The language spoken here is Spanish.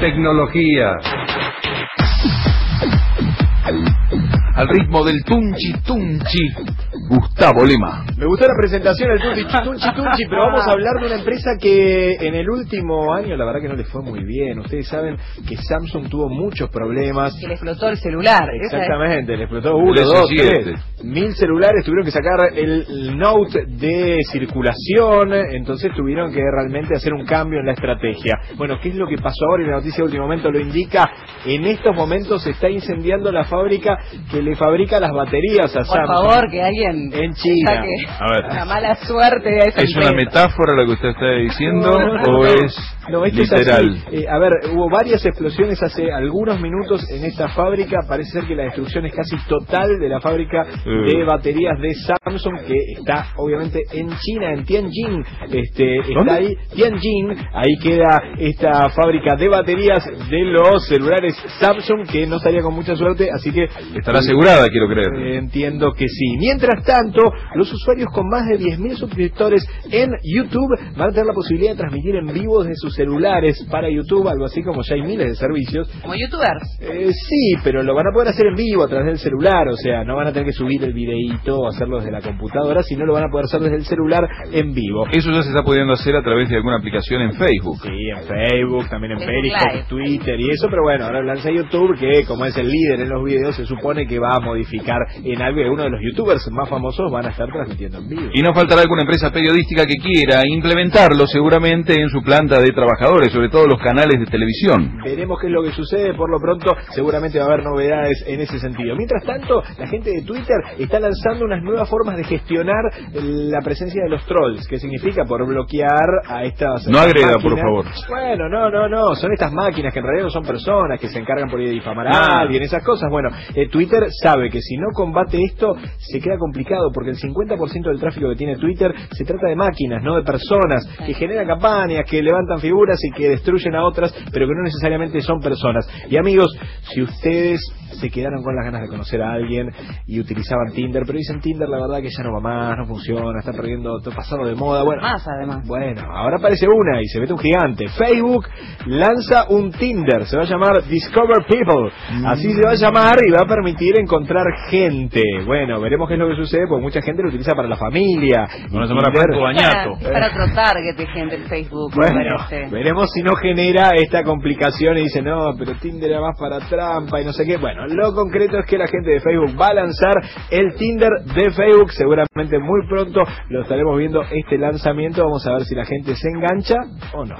tecnología. Al ritmo del tunchi tunchi, Gustavo Lema. Me gustó la presentación del tunchi tunchi tunchi, pero vamos a hablar de una empresa que en el último año la verdad que no le fue muy bien. Ustedes saben que Samsung tuvo muchos problemas. Que le explotó el celular. Exactamente, le explotó uno, dos, tres. Mil celulares tuvieron que sacar el Note de circulación, entonces tuvieron que realmente hacer un cambio en la estrategia. Bueno, ¿qué es lo que pasó ahora? Y la noticia de último momento lo indica. En estos momentos se está incendiando la fábrica que le fabrica las baterías a Samsung. Por favor, que alguien en China. A ver. La mala suerte de esa ¿Es una metáfora lo que usted está diciendo o es no, esto literal? Es así. Eh, a ver, hubo varias explosiones hace algunos minutos en esta fábrica. Parece ser que la destrucción es casi total de la fábrica de baterías de Samsung que está obviamente en China, en Tianjin. Este, está ahí Tianjin, ahí queda esta fábrica de baterías de los celulares Samsung que no estaría con mucha suerte, así que estará asegurada, quiero creer. Eh, entiendo que sí. Mientras tanto, los usuarios con más de 10.000 suscriptores en YouTube van a tener la posibilidad de transmitir en vivo desde sus celulares para YouTube, algo así como ya hay miles de servicios. Como youtubers. Eh, sí, pero lo van a poder hacer en vivo a través del celular, o sea, no van a tener que subir el videíto o hacerlo desde la computadora, sino lo van a poder hacer desde el celular en vivo. Eso ya se está pudiendo hacer a través de alguna aplicación en Facebook. Sí, en Facebook, también en Periscope, Twitter y eso, pero bueno, ahora lanza YouTube que como es el líder en los videos se supone que va a modificar en algo y uno de los youtubers más famosos van a estar transmitiendo en vivo. Y no faltará alguna empresa periodística que quiera implementarlo seguramente en su planta de trabajadores, sobre todo los canales de televisión. Veremos qué es lo que sucede, por lo pronto seguramente va a haber novedades en ese sentido. Mientras tanto, la gente de Twitter está lanzando unas nuevas formas de gestionar la presencia de los trolls, que significa por bloquear a estas No agreda, por favor. Bueno, no, no, no, son estas máquinas que en realidad no son personas que se encargan por difamar a alguien, esas cosas. Bueno, eh, Twitter sabe que si no combate esto, se queda complicado, porque el 50% del tráfico que tiene Twitter se trata de máquinas, no de personas, que generan campañas, que levantan figuras y que destruyen a otras, pero que no necesariamente son personas. Y amigos, si ustedes se quedaron con las ganas de conocer a alguien y utilizaban Tinder, pero dicen Tinder la verdad que ya no va más, no funciona, está perdiendo, todo pasado de moda. Bueno, más además. Bueno, ahora aparece una y se mete un gigante. Facebook lanza un Tinder, se va a llamar Discover People. Así se va a llamar y va a permitir encontrar gente. Bueno, veremos qué es lo que sucede, porque mucha gente lo utiliza para la familia. Bañato. Para, para otro target de gente en Facebook. Bueno, veremos si no genera esta complicación y dice, no, pero Tinder era más para trampa y no sé qué. Bueno, lo concreto es que la gente de Facebook va a lanzar el Tinder de Facebook. Seguramente muy pronto lo estaremos viendo este lanzamiento. Vamos a ver si la gente se engancha o no.